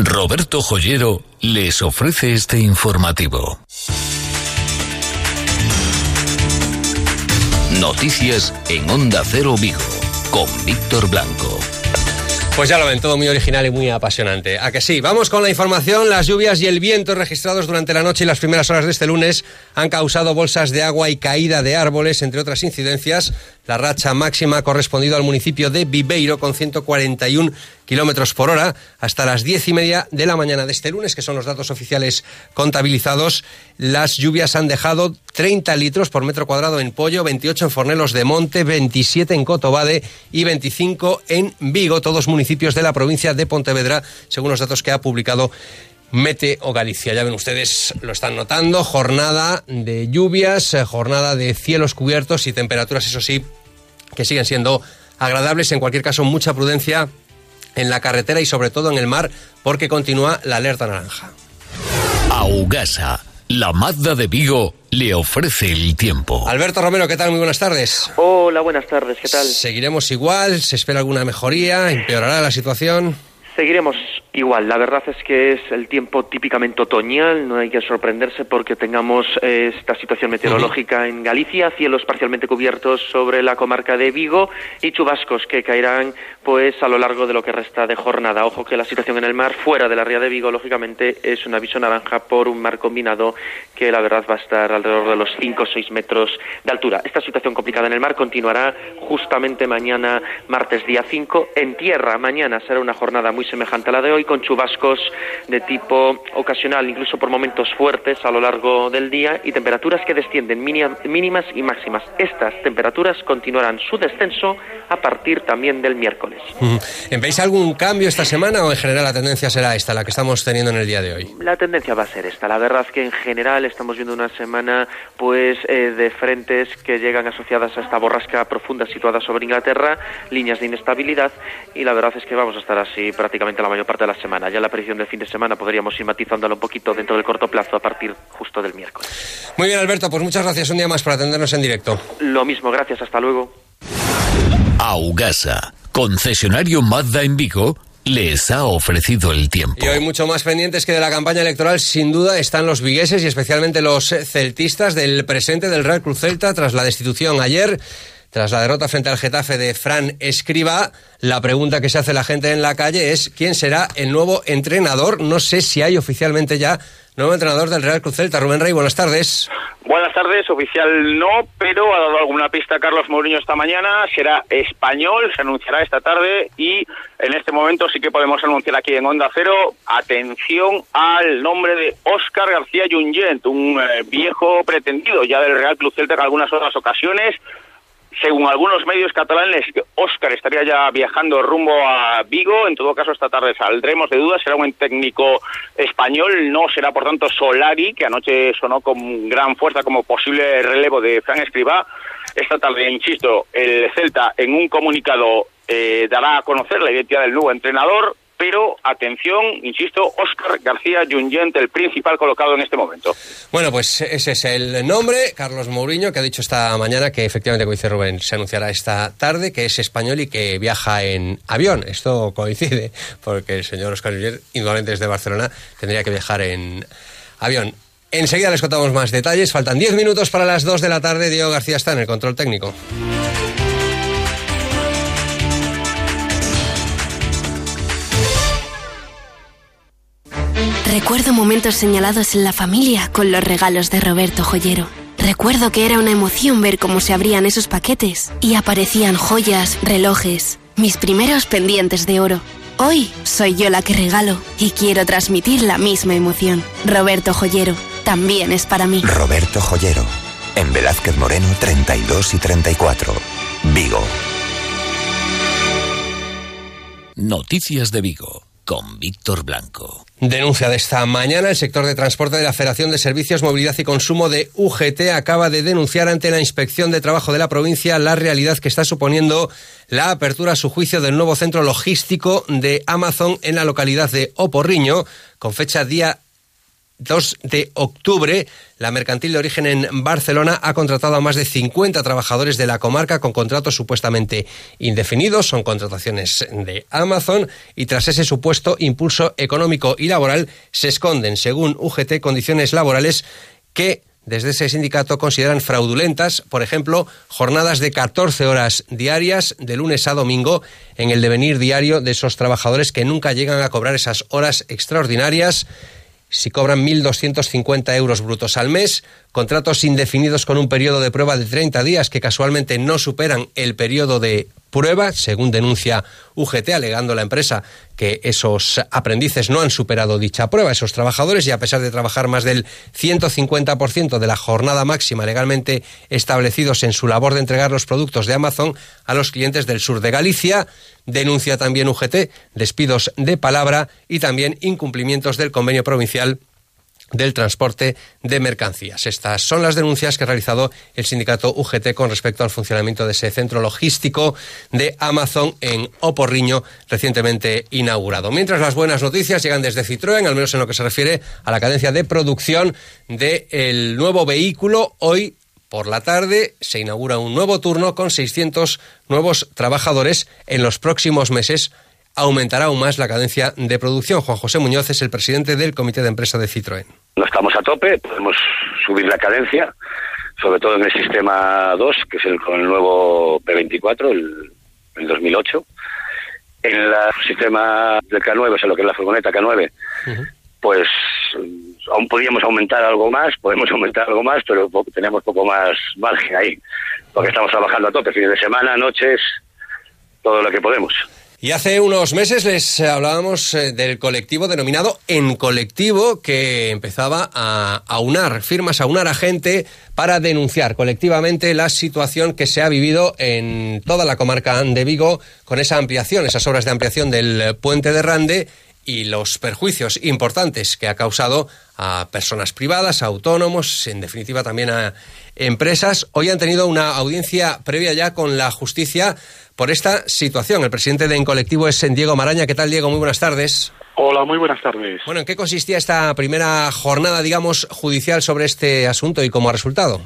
Roberto Joyero les ofrece este informativo. Noticias en Onda Cero Vigo con Víctor Blanco. Pues ya lo ven, todo muy original y muy apasionante. A que sí, vamos con la información. Las lluvias y el viento registrados durante la noche y las primeras horas de este lunes han causado bolsas de agua y caída de árboles, entre otras incidencias. La racha máxima ha correspondido al municipio de Viveiro con 141 kilómetros por hora hasta las diez y media de la mañana de este lunes, que son los datos oficiales contabilizados. Las lluvias han dejado 30 litros por metro cuadrado en Pollo, 28 en Fornelos de Monte, 27 en Cotobade y 25 en Vigo, todos municipios de la provincia de Pontevedra, según los datos que ha publicado Mete o Galicia. Ya ven ustedes, lo están notando, jornada de lluvias, eh, jornada de cielos cubiertos y temperaturas, eso sí, que siguen siendo agradables. En cualquier caso, mucha prudencia en la carretera y sobre todo en el mar porque continúa la alerta naranja. Augasa, la Mazda de Vigo, le ofrece el tiempo. Alberto Romero, ¿qué tal? Muy buenas tardes. Hola, buenas tardes, ¿qué tal? ¿Seguiremos igual? ¿Se espera alguna mejoría? ¿Empeorará la situación? Seguiremos igual. La verdad es que es el tiempo típicamente otoñal. No hay que sorprenderse porque tengamos eh, esta situación meteorológica en Galicia, cielos parcialmente cubiertos sobre la comarca de Vigo y chubascos que caerán pues a lo largo de lo que resta de jornada. Ojo que la situación en el mar fuera de la ría de Vigo, lógicamente, es un aviso naranja por un mar combinado que la verdad va a estar alrededor de los 5 o 6 metros de altura. Esta situación complicada en el mar continuará justamente mañana, martes día 5. En tierra, mañana será una jornada muy semejante a la de hoy, con chubascos de tipo ocasional, incluso por momentos fuertes a lo largo del día y temperaturas que descienden mínimas y máximas. Estas temperaturas continuarán su descenso a partir también del miércoles. ¿Veis algún cambio esta semana o en general la tendencia será esta, la que estamos teniendo en el día de hoy? La tendencia va a ser esta. La verdad es que en general estamos viendo una semana pues eh, de frentes que llegan asociadas a esta borrasca profunda situada sobre Inglaterra, líneas de inestabilidad y la verdad es que vamos a estar así prácticamente la mayor parte de la semana. Ya la aparición del fin de semana podríamos ir matizándolo un poquito dentro del corto plazo a partir justo del miércoles. Muy bien, Alberto, pues muchas gracias un día más por atendernos en directo. Lo mismo, gracias, hasta luego. Augasa, concesionario Mazda en Vigo, les ha ofrecido el tiempo. Y hoy mucho más pendientes que de la campaña electoral, sin duda, están los vigueses y especialmente los celtistas del presente del Real Cruz Celta tras la destitución ayer tras la derrota frente al Getafe de Fran Escriba, la pregunta que se hace la gente en la calle es quién será el nuevo entrenador. No sé si hay oficialmente ya nuevo entrenador del Real Cruz Celta. Rubén Rey, buenas tardes. Buenas tardes, oficial no, pero ha dado alguna pista Carlos Mourinho esta mañana, será español, se anunciará esta tarde y en este momento sí que podemos anunciar aquí en Onda Cero, atención al nombre de Óscar García Junyent, un eh, viejo pretendido ya del Real Club Celta en algunas otras ocasiones, según algunos medios catalanes, Óscar estaría ya viajando rumbo a Vigo. En todo caso, esta tarde saldremos de dudas. Será un técnico español. No será, por tanto, Solari, que anoche sonó con gran fuerza como posible relevo de Fran Escribá. Esta tarde, insisto, el Celta en un comunicado eh, dará a conocer la identidad del nuevo entrenador pero atención, insisto, Óscar García Junyent, el principal colocado en este momento. Bueno, pues ese es el nombre, Carlos Mourinho, que ha dicho esta mañana que efectivamente, como dice Rubén, se anunciará esta tarde, que es español y que viaja en avión. Esto coincide, porque el señor Óscar Junyent, indudablemente desde Barcelona, tendría que viajar en avión. Enseguida les contamos más detalles. Faltan 10 minutos para las 2 de la tarde. Diego García está en el control técnico. Recuerdo momentos señalados en la familia con los regalos de Roberto Joyero. Recuerdo que era una emoción ver cómo se abrían esos paquetes y aparecían joyas, relojes, mis primeros pendientes de oro. Hoy soy yo la que regalo y quiero transmitir la misma emoción. Roberto Joyero también es para mí. Roberto Joyero, en Velázquez Moreno 32 y 34, Vigo. Noticias de Vigo con Víctor Blanco. Denuncia de esta mañana, el sector de transporte de la Federación de Servicios, Movilidad y Consumo de UGT acaba de denunciar ante la Inspección de Trabajo de la provincia la realidad que está suponiendo la apertura a su juicio del nuevo centro logístico de Amazon en la localidad de Oporriño, con fecha día 2 de octubre, la mercantil de origen en Barcelona ha contratado a más de 50 trabajadores de la comarca con contratos supuestamente indefinidos. Son contrataciones de Amazon y tras ese supuesto impulso económico y laboral se esconden, según UGT, condiciones laborales que desde ese sindicato consideran fraudulentas, por ejemplo, jornadas de 14 horas diarias de lunes a domingo en el devenir diario de esos trabajadores que nunca llegan a cobrar esas horas extraordinarias si cobran 1.250 euros brutos al mes, contratos indefinidos con un periodo de prueba de 30 días que casualmente no superan el periodo de prueba, según denuncia UGT, alegando la empresa que esos aprendices no han superado dicha prueba, esos trabajadores, y a pesar de trabajar más del 150% de la jornada máxima legalmente establecidos en su labor de entregar los productos de Amazon a los clientes del sur de Galicia, denuncia también UGT despidos de palabra y también incumplimientos del convenio provincial del transporte de mercancías. Estas son las denuncias que ha realizado el sindicato UGT con respecto al funcionamiento de ese centro logístico de Amazon en Oporriño, recientemente inaugurado. Mientras las buenas noticias llegan desde Citroën, al menos en lo que se refiere a la cadencia de producción del nuevo vehículo, hoy por la tarde se inaugura un nuevo turno con 600 nuevos trabajadores en los próximos meses aumentará aún más la cadencia de producción. Juan José Muñoz es el presidente del Comité de Empresa de Citroën. No estamos a tope, podemos subir la cadencia, sobre todo en el sistema 2, que es el con el nuevo P24, el, el 2008. En el sistema del K9, o sea, lo que es la furgoneta K9, pues aún podríamos aumentar algo más, podemos aumentar algo más, pero tenemos poco más margen ahí, porque estamos trabajando a tope, fines de semana, noches, todo lo que podemos. Y hace unos meses les hablábamos eh, del colectivo denominado En Colectivo, que empezaba a aunar firmas, a unar a gente para denunciar colectivamente la situación que se ha vivido en toda la comarca de Vigo con esa ampliación, esas obras de ampliación del puente de Rande y los perjuicios importantes que ha causado a personas privadas, a autónomos, en definitiva también a empresas. Hoy han tenido una audiencia previa ya con la justicia por esta situación. El presidente de En Colectivo es Diego Maraña. ¿Qué tal, Diego? Muy buenas tardes. Hola, muy buenas tardes. Bueno, ¿en qué consistía esta primera jornada, digamos, judicial sobre este asunto y cómo ha resultado?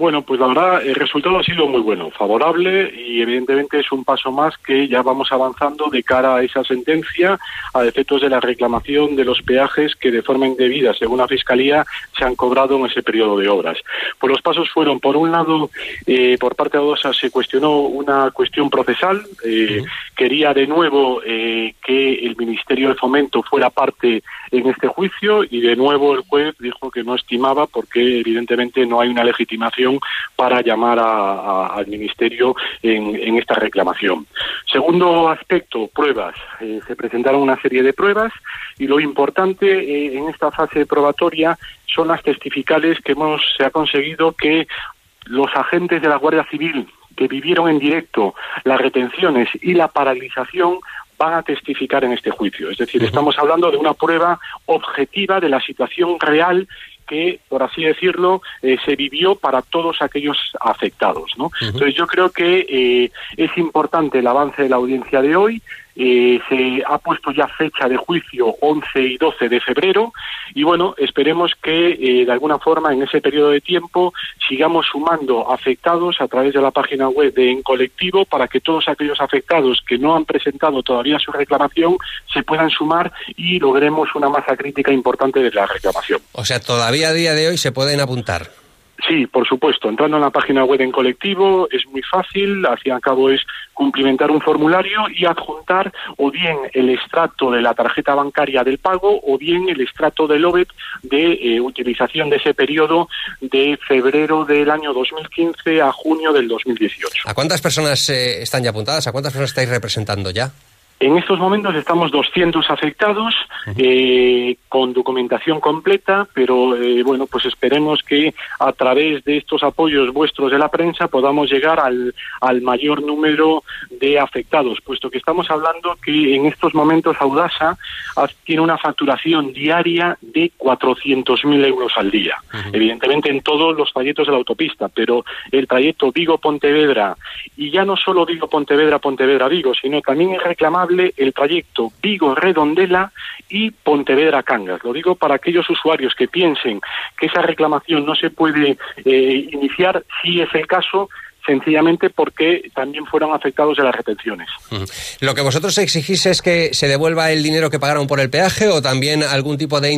Bueno, pues la verdad, el resultado ha sido muy bueno, favorable y evidentemente es un paso más que ya vamos avanzando de cara a esa sentencia a efectos de la reclamación de los peajes que de forma indebida, según la Fiscalía, se han cobrado en ese periodo de obras. Pues los pasos fueron, por un lado, eh, por parte de OSA se cuestionó una cuestión procesal, eh, quería de nuevo eh, que el Ministerio de Fomento fuera parte en este juicio y de nuevo el juez dijo que no estimaba porque evidentemente no hay una legitimación para llamar al Ministerio en, esta reclamación. Segundo aspecto, pruebas. Eh, se presentaron una serie de pruebas y lo importante eh, en esta fase probatoria son las testificales que hemos, se ha conseguido que los agentes de la Guardia Civil que vivieron en directo las retenciones y la paralización van a testificar en este juicio. Es decir, estamos hablando de una prueba objetiva de la situación real que, por así decirlo, eh, se vivió para todos aquellos afectados. ¿no? Entonces yo creo que eh, es importante el avance de la audiencia de hoy. Eh, se ha puesto ya fecha de juicio 11 y 12 de febrero y bueno, esperemos que eh, de alguna forma en ese periodo de tiempo sigamos sumando afectados a través de la página web de En Colectivo para que todos aquellos afectados que no han presentado todavía su reclamación se puedan sumar y logremos una masa crítica importante de la reclamación. O sea, todavía a día de hoy se pueden apuntar. Sí, por supuesto. Entrando en la página web en colectivo es muy fácil. Al fin y al cabo es cumplimentar un formulario y adjuntar o bien el extracto de la tarjeta bancaria del pago o bien el extracto del OBET de eh, utilización de ese periodo de febrero del año 2015 a junio del 2018. ¿A cuántas personas eh, están ya apuntadas? ¿A cuántas personas estáis representando ya? En estos momentos estamos 200 afectados eh, con documentación completa, pero eh, bueno, pues esperemos que a través de estos apoyos vuestros de la prensa podamos llegar al, al mayor número de afectados, puesto que estamos hablando que en estos momentos Audasa tiene una facturación diaria de 400.000 euros al día. Evidentemente en todos los trayectos de la autopista, pero el trayecto Vigo-Pontevedra, y ya no solo Vigo-Pontevedra-Pontevedra-Vigo, sino también es reclamable el trayecto Vigo-Redondela y Pontevedra-Cangas. Lo digo para aquellos usuarios que piensen que esa reclamación no se puede eh, iniciar, si es el caso, sencillamente porque también fueron afectados de las retenciones. Lo que vosotros exigís es que se devuelva el dinero que pagaron por el peaje o también algún tipo de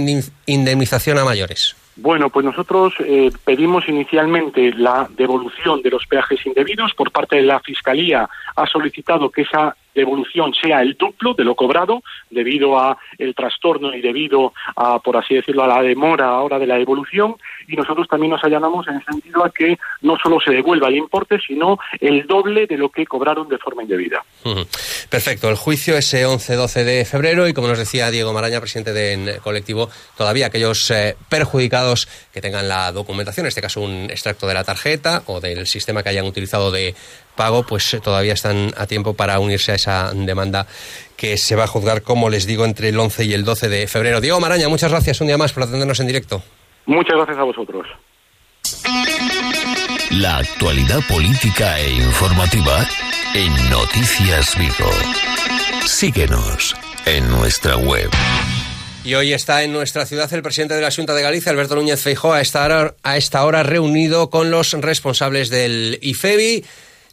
indemnización a mayores. Bueno, pues nosotros eh, pedimos inicialmente la devolución de los peajes indebidos. Por parte de la Fiscalía ha solicitado que esa devolución sea el duplo de lo cobrado debido a el trastorno y debido a, por así decirlo, a la demora ahora de la devolución. Y nosotros también nos allanamos en el sentido a que no solo se devuelva el importe, sino el doble de lo que cobraron de forma indebida. Perfecto. El juicio es 11-12 de febrero y, como nos decía Diego Maraña, presidente del colectivo, todavía aquellos eh, perjudicados que tengan la documentación, en este caso un extracto de la tarjeta o del sistema que hayan utilizado de pago, pues eh, todavía están a tiempo para unirse a esa demanda que se va a juzgar, como les digo, entre el 11 y el 12 de febrero. Diego Maraña, muchas gracias un día más por atendernos en directo. Muchas gracias a vosotros. La actualidad política e informativa en Noticias Vigo. Síguenos en nuestra web. Y hoy está en nuestra ciudad el presidente de la Junta de Galicia, Alberto Núñez Feijóo, a esta hora, a esta hora reunido con los responsables del IFEBI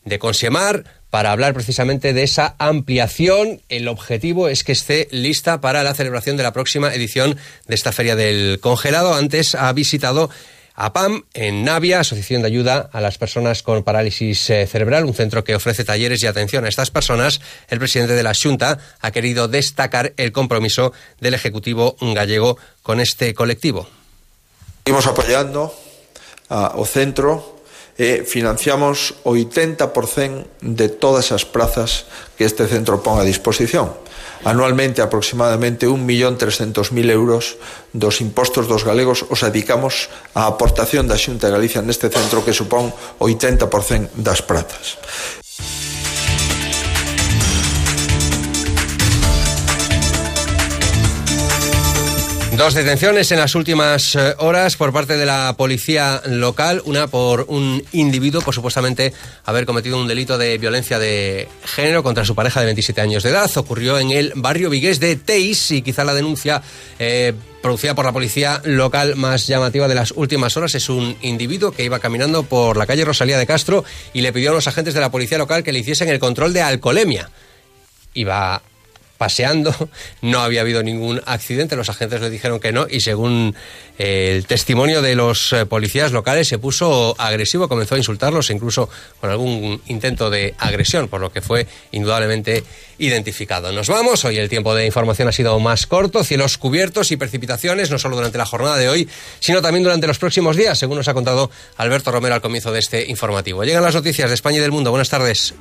de Consiemar para hablar precisamente de esa ampliación. El objetivo es que esté lista para la celebración de la próxima edición de esta Feria del Congelado. Antes ha visitado a PAM en Navia, Asociación de Ayuda a las Personas con Parálisis eh, Cerebral, un centro que ofrece talleres y atención a estas personas. El presidente de la Junta ha querido destacar el compromiso del Ejecutivo gallego con este colectivo. Seguimos apoyando ao centro e financiamos 80% de todas as prazas que este centro pon a disposición. Anualmente, aproximadamente 1.300.000 euros dos impostos dos galegos os dedicamos á aportación da Xunta de Galicia neste centro que supón 80% das prazas. Dos detenciones en las últimas eh, horas por parte de la policía local, una por un individuo por supuestamente haber cometido un delito de violencia de género contra su pareja de 27 años de edad. Ocurrió en el barrio vigués de Teis y quizá la denuncia eh, producida por la policía local más llamativa de las últimas horas es un individuo que iba caminando por la calle Rosalía de Castro y le pidió a los agentes de la policía local que le hiciesen el control de alcoholemia. Iba paseando, no había habido ningún accidente, los agentes le dijeron que no y según eh, el testimonio de los eh, policías locales se puso agresivo, comenzó a insultarlos incluso con algún intento de agresión, por lo que fue indudablemente identificado. Nos vamos, hoy el tiempo de información ha sido más corto, cielos cubiertos y precipitaciones, no solo durante la jornada de hoy, sino también durante los próximos días, según nos ha contado Alberto Romero al comienzo de este informativo. Llegan las noticias de España y del mundo. Buenas tardes.